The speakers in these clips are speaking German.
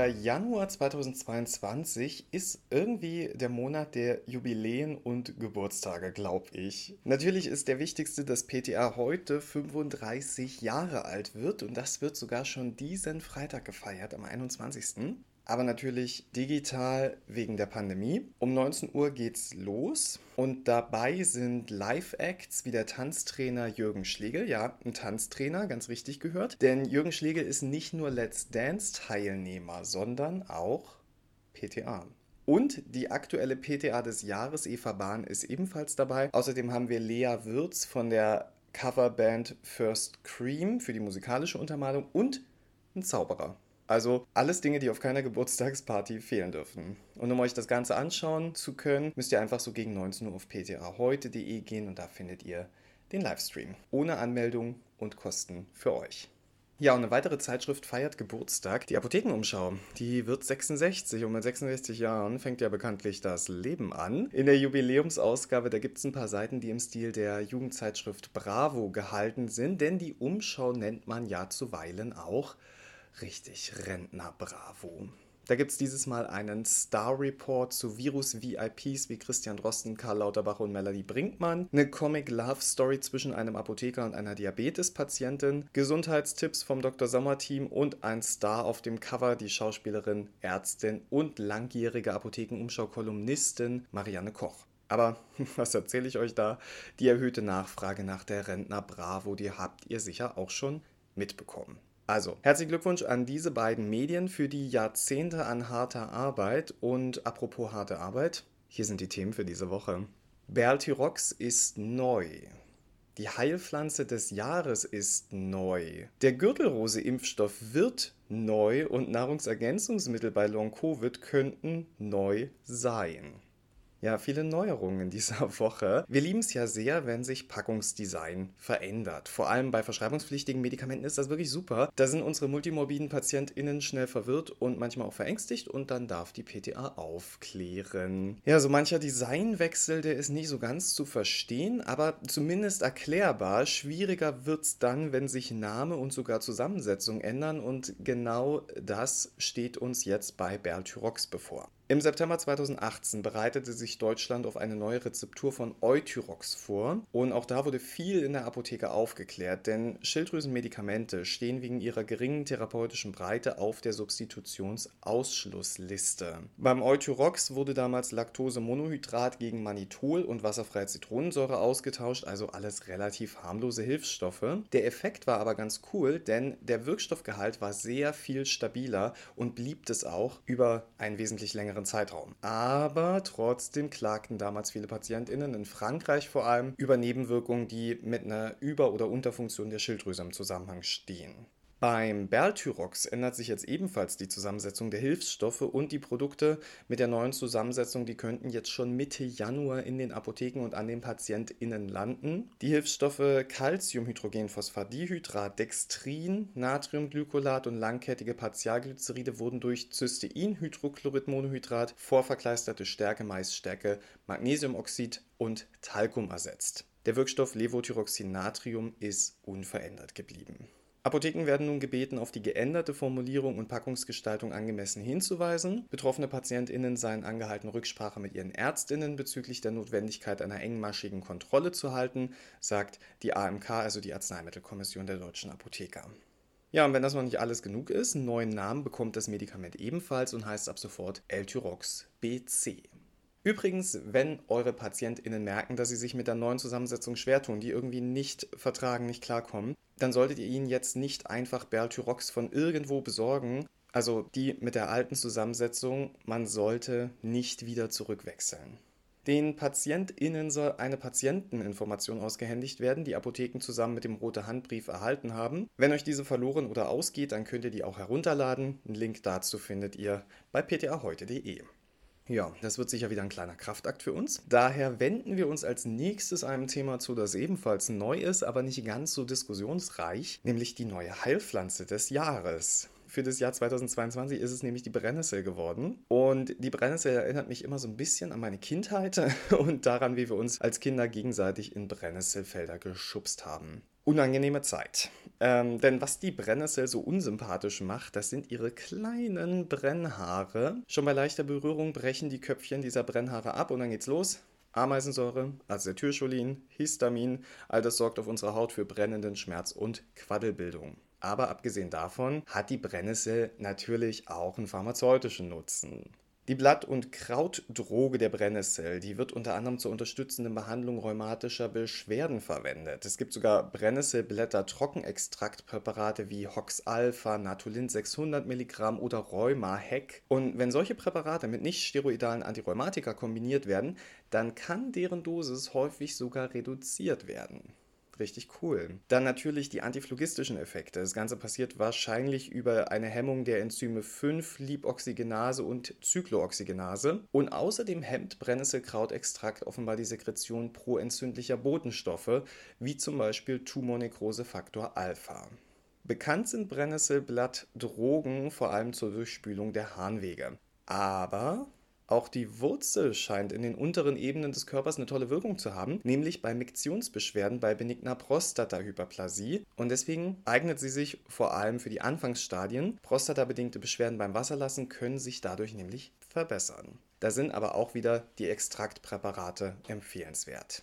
Der Januar 2022 ist irgendwie der Monat der Jubiläen und Geburtstage, glaube ich. Natürlich ist der wichtigste, dass PTA heute 35 Jahre alt wird und das wird sogar schon diesen Freitag gefeiert, am 21 aber natürlich digital wegen der Pandemie. Um 19 Uhr geht's los und dabei sind Live-Acts wie der Tanztrainer Jürgen Schlegel. Ja, ein Tanztrainer, ganz richtig gehört. Denn Jürgen Schlegel ist nicht nur Let's Dance-Teilnehmer, sondern auch PTA. Und die aktuelle PTA des Jahres, Eva Bahn, ist ebenfalls dabei. Außerdem haben wir Lea Würz von der Coverband First Cream für die musikalische Untermalung und ein Zauberer. Also alles Dinge, die auf keiner Geburtstagsparty fehlen dürfen. Und um euch das Ganze anschauen zu können, müsst ihr einfach so gegen 19 Uhr auf ptaheute.de gehen und da findet ihr den Livestream. Ohne Anmeldung und Kosten für euch. Ja, und eine weitere Zeitschrift feiert Geburtstag. Die Apothekenumschau. Die wird 66 und mit 66 Jahren fängt ja bekanntlich das Leben an. In der Jubiläumsausgabe, da gibt es ein paar Seiten, die im Stil der Jugendzeitschrift Bravo gehalten sind, denn die Umschau nennt man ja zuweilen auch Richtig, Rentner Bravo. Da gibt es dieses Mal einen Star Report zu Virus-VIPs wie Christian Drosten, Karl Lauterbach und Melanie Brinkmann, eine Comic-Love-Story zwischen einem Apotheker und einer Diabetes-Patientin, Gesundheitstipps vom Dr. Sommer-Team und ein Star auf dem Cover, die Schauspielerin, Ärztin und langjährige Apothekenumschau-Kolumnistin Marianne Koch. Aber was erzähle ich euch da? Die erhöhte Nachfrage nach der Rentner Bravo, die habt ihr sicher auch schon mitbekommen. Also, herzlichen Glückwunsch an diese beiden Medien für die Jahrzehnte an harter Arbeit. Und apropos harte Arbeit, hier sind die Themen für diese Woche. Berltyrox ist neu. Die Heilpflanze des Jahres ist neu. Der Gürtelrose-Impfstoff wird neu und Nahrungsergänzungsmittel bei Long-Covid könnten neu sein. Ja, viele Neuerungen in dieser Woche. Wir lieben es ja sehr, wenn sich Packungsdesign verändert. Vor allem bei verschreibungspflichtigen Medikamenten ist das wirklich super. Da sind unsere multimorbiden PatientInnen schnell verwirrt und manchmal auch verängstigt und dann darf die PTA aufklären. Ja, so mancher Designwechsel, der ist nicht so ganz zu verstehen, aber zumindest erklärbar. Schwieriger wird es dann, wenn sich Name und sogar Zusammensetzung ändern und genau das steht uns jetzt bei Berltyrox bevor. Im September 2018 bereitete sich Deutschland auf eine neue Rezeptur von Euthyrox vor und auch da wurde viel in der Apotheke aufgeklärt, denn Schilddrüsenmedikamente stehen wegen ihrer geringen therapeutischen Breite auf der Substitutionsausschlussliste. Beim Euthyrox wurde damals Laktosemonohydrat gegen Manitol und wasserfreie Zitronensäure ausgetauscht, also alles relativ harmlose Hilfsstoffe. Der Effekt war aber ganz cool, denn der Wirkstoffgehalt war sehr viel stabiler und blieb es auch über einen wesentlich längeren längeren Zeitraum. Aber trotzdem klagten damals viele PatientInnen in Frankreich vor allem über Nebenwirkungen, die mit einer Über- oder Unterfunktion der Schilddrüse im Zusammenhang stehen. Beim Berltyrox ändert sich jetzt ebenfalls die Zusammensetzung der Hilfsstoffe und die Produkte mit der neuen Zusammensetzung, die könnten jetzt schon Mitte Januar in den Apotheken und an den PatientInnen landen. Die Hilfsstoffe Calciumhydrogenphosphatdihydrat, Dextrin, Natriumglycolat und langkettige Partialglyceride wurden durch Cysteinhydrochloridmonohydrat, vorverkleisterte Stärke, Maisstärke, Magnesiumoxid und Talkum ersetzt. Der Wirkstoff Levothyroxin-Natrium ist unverändert geblieben. Apotheken werden nun gebeten, auf die geänderte Formulierung und Packungsgestaltung angemessen hinzuweisen. Betroffene PatientInnen seien angehalten, Rücksprache mit ihren ÄrztInnen bezüglich der Notwendigkeit einer engmaschigen Kontrolle zu halten, sagt die AMK, also die Arzneimittelkommission der deutschen Apotheker. Ja, und wenn das noch nicht alles genug ist, einen neuen Namen bekommt das Medikament ebenfalls und heißt ab sofort L-Tyrox BC. Übrigens, wenn eure PatientInnen merken, dass sie sich mit der neuen Zusammensetzung schwer tun, die irgendwie nicht vertragen, nicht klarkommen, dann solltet ihr ihnen jetzt nicht einfach Bertyrox von irgendwo besorgen. Also die mit der alten Zusammensetzung, man sollte nicht wieder zurückwechseln. Den PatientInnen soll eine Patienteninformation ausgehändigt werden, die Apotheken zusammen mit dem Rote Handbrief erhalten haben. Wenn euch diese verloren oder ausgeht, dann könnt ihr die auch herunterladen. Einen Link dazu findet ihr bei ptaheute.de. Ja, das wird sicher wieder ein kleiner Kraftakt für uns. Daher wenden wir uns als nächstes einem Thema zu, das ebenfalls neu ist, aber nicht ganz so diskussionsreich, nämlich die neue Heilpflanze des Jahres. Für das Jahr 2022 ist es nämlich die Brennnessel geworden. Und die Brennnessel erinnert mich immer so ein bisschen an meine Kindheit und daran, wie wir uns als Kinder gegenseitig in Brennnesselfelder geschubst haben. unangenehme Zeit. Ähm, denn was die Brennnessel so unsympathisch macht, das sind ihre kleinen Brennhaare. Schon bei leichter Berührung brechen die Köpfchen dieser Brennhaare ab und dann geht's los. Ameisensäure, Acetylcholin, Histamin, all das sorgt auf unserer Haut für brennenden Schmerz und Quaddelbildung. Aber abgesehen davon hat die Brennnessel natürlich auch einen pharmazeutischen Nutzen. Die Blatt- und Krautdroge der Brennnessel, die wird unter anderem zur unterstützenden Behandlung rheumatischer Beschwerden verwendet. Es gibt sogar Brennnesselblätter-Trockenextraktpräparate wie Hox Alpha, Natulin 600 Milligramm oder Rheuma Heck. Und wenn solche Präparate mit nicht steroidalen Antirheumatika kombiniert werden, dann kann deren Dosis häufig sogar reduziert werden. Richtig cool. Dann natürlich die antiphloogistischen Effekte. Das Ganze passiert wahrscheinlich über eine Hemmung der Enzyme 5-Lipoxygenase und Zyklooxygenase. Und außerdem hemmt Brennnesselkrautextrakt offenbar die Sekretion proentzündlicher Botenstoffe, wie zum Beispiel Tumornekrosefaktor Alpha. Bekannt sind Brennnesselblattdrogen vor allem zur Durchspülung der Harnwege. Aber auch die Wurzel scheint in den unteren Ebenen des Körpers eine tolle Wirkung zu haben, nämlich bei Miktionsbeschwerden bei benigner Prostatahyperplasie. Und deswegen eignet sie sich vor allem für die Anfangsstadien. Prostatabedingte Beschwerden beim Wasserlassen können sich dadurch nämlich verbessern. Da sind aber auch wieder die Extraktpräparate empfehlenswert.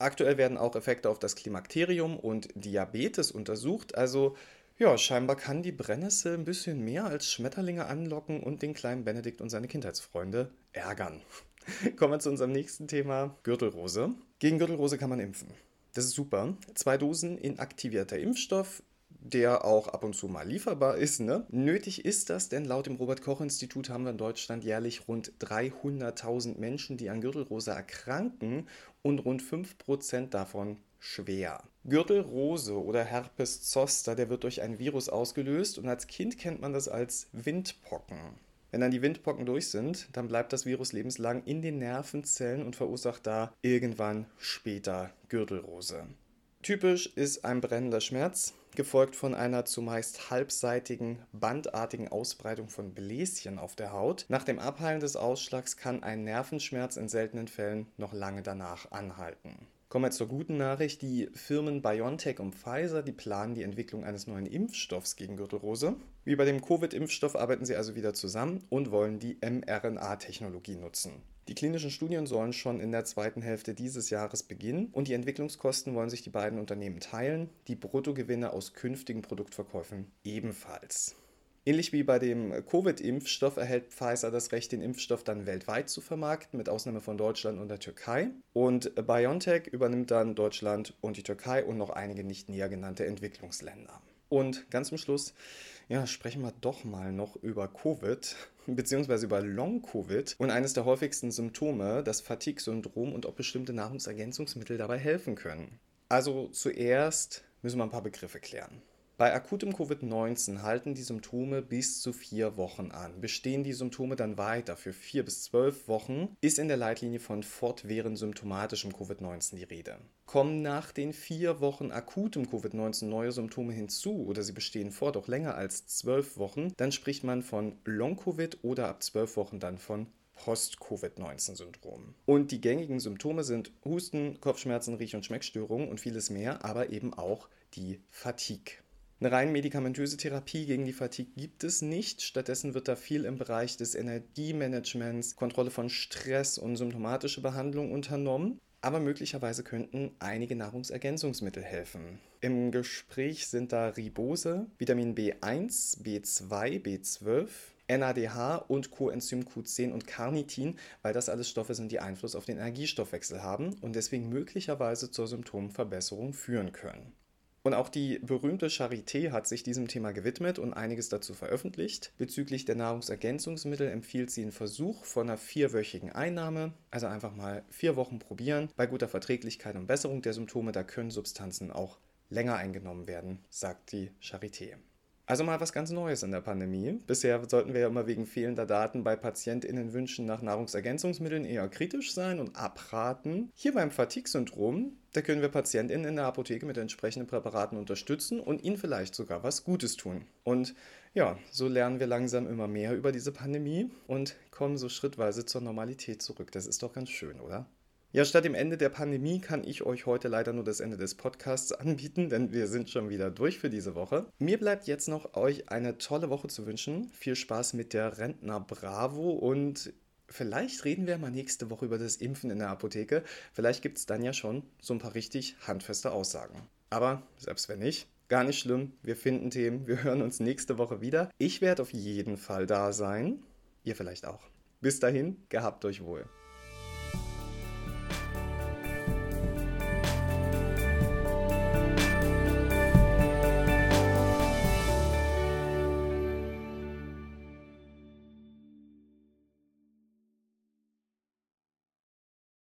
Aktuell werden auch Effekte auf das Klimakterium und Diabetes untersucht, also ja, scheinbar kann die Brennnessel ein bisschen mehr als Schmetterlinge anlocken und den kleinen Benedikt und seine Kindheitsfreunde ärgern. Kommen wir zu unserem nächsten Thema, Gürtelrose. Gegen Gürtelrose kann man impfen. Das ist super. Zwei Dosen inaktivierter Impfstoff, der auch ab und zu mal lieferbar ist. Ne? Nötig ist das, denn laut dem Robert-Koch-Institut haben wir in Deutschland jährlich rund 300.000 Menschen, die an Gürtelrose erkranken und rund 5% davon schwer. Gürtelrose oder Herpes zoster, der wird durch ein Virus ausgelöst und als Kind kennt man das als Windpocken. Wenn dann die Windpocken durch sind, dann bleibt das Virus lebenslang in den Nervenzellen und verursacht da irgendwann später Gürtelrose. Typisch ist ein brennender Schmerz, gefolgt von einer zumeist halbseitigen, bandartigen Ausbreitung von Bläschen auf der Haut. Nach dem Abheilen des Ausschlags kann ein Nervenschmerz in seltenen Fällen noch lange danach anhalten. Kommen wir zur guten Nachricht. Die Firmen BioNTech und Pfizer, die planen die Entwicklung eines neuen Impfstoffs gegen Gürtelrose. Wie bei dem Covid-Impfstoff arbeiten sie also wieder zusammen und wollen die mRNA-Technologie nutzen. Die klinischen Studien sollen schon in der zweiten Hälfte dieses Jahres beginnen und die Entwicklungskosten wollen sich die beiden Unternehmen teilen, die Bruttogewinne aus künftigen Produktverkäufen ebenfalls. Ähnlich wie bei dem Covid-Impfstoff erhält Pfizer das Recht, den Impfstoff dann weltweit zu vermarkten, mit Ausnahme von Deutschland und der Türkei. Und BioNTech übernimmt dann Deutschland und die Türkei und noch einige nicht näher genannte Entwicklungsländer. Und ganz zum Schluss, ja, sprechen wir doch mal noch über Covid, beziehungsweise über Long-Covid und eines der häufigsten Symptome, das Fatigue-Syndrom und ob bestimmte Nahrungsergänzungsmittel dabei helfen können. Also zuerst müssen wir ein paar Begriffe klären. Bei akutem Covid-19 halten die Symptome bis zu vier Wochen an. Bestehen die Symptome dann weiter für vier bis zwölf Wochen, ist in der Leitlinie von fortwährend symptomatischem Covid-19 die Rede. Kommen nach den vier Wochen akutem Covid-19 neue Symptome hinzu oder sie bestehen fort auch länger als zwölf Wochen, dann spricht man von Long-Covid oder ab zwölf Wochen dann von Post-Covid-19-Syndrom. Und die gängigen Symptome sind Husten, Kopfschmerzen, Riech- und Schmeckstörungen und vieles mehr, aber eben auch die Fatigue. Eine rein medikamentöse Therapie gegen die Fatigue gibt es nicht. Stattdessen wird da viel im Bereich des Energiemanagements, Kontrolle von Stress und symptomatische Behandlung unternommen. Aber möglicherweise könnten einige Nahrungsergänzungsmittel helfen. Im Gespräch sind da Ribose, Vitamin B1, B2, B12, NADH und Coenzym Q10 und Carnitin, weil das alles Stoffe sind, die Einfluss auf den Energiestoffwechsel haben und deswegen möglicherweise zur Symptomverbesserung führen können. Und auch die berühmte Charité hat sich diesem Thema gewidmet und einiges dazu veröffentlicht. Bezüglich der Nahrungsergänzungsmittel empfiehlt sie einen Versuch von einer vierwöchigen Einnahme, also einfach mal vier Wochen probieren. Bei guter Verträglichkeit und Besserung der Symptome, da können Substanzen auch länger eingenommen werden, sagt die Charité. Also mal was ganz Neues in der Pandemie. Bisher sollten wir ja immer wegen fehlender Daten bei PatientInnen-Wünschen nach Nahrungsergänzungsmitteln eher kritisch sein und abraten. Hier beim Fatigue-Syndrom, da können wir PatientInnen in der Apotheke mit entsprechenden Präparaten unterstützen und ihnen vielleicht sogar was Gutes tun. Und ja, so lernen wir langsam immer mehr über diese Pandemie und kommen so schrittweise zur Normalität zurück. Das ist doch ganz schön, oder? Ja, statt dem Ende der Pandemie kann ich euch heute leider nur das Ende des Podcasts anbieten, denn wir sind schon wieder durch für diese Woche. Mir bleibt jetzt noch, euch eine tolle Woche zu wünschen. Viel Spaß mit der Rentner Bravo und vielleicht reden wir mal nächste Woche über das Impfen in der Apotheke. Vielleicht gibt es dann ja schon so ein paar richtig handfeste Aussagen. Aber selbst wenn nicht, gar nicht schlimm. Wir finden Themen. Wir hören uns nächste Woche wieder. Ich werde auf jeden Fall da sein. Ihr vielleicht auch. Bis dahin, gehabt euch wohl.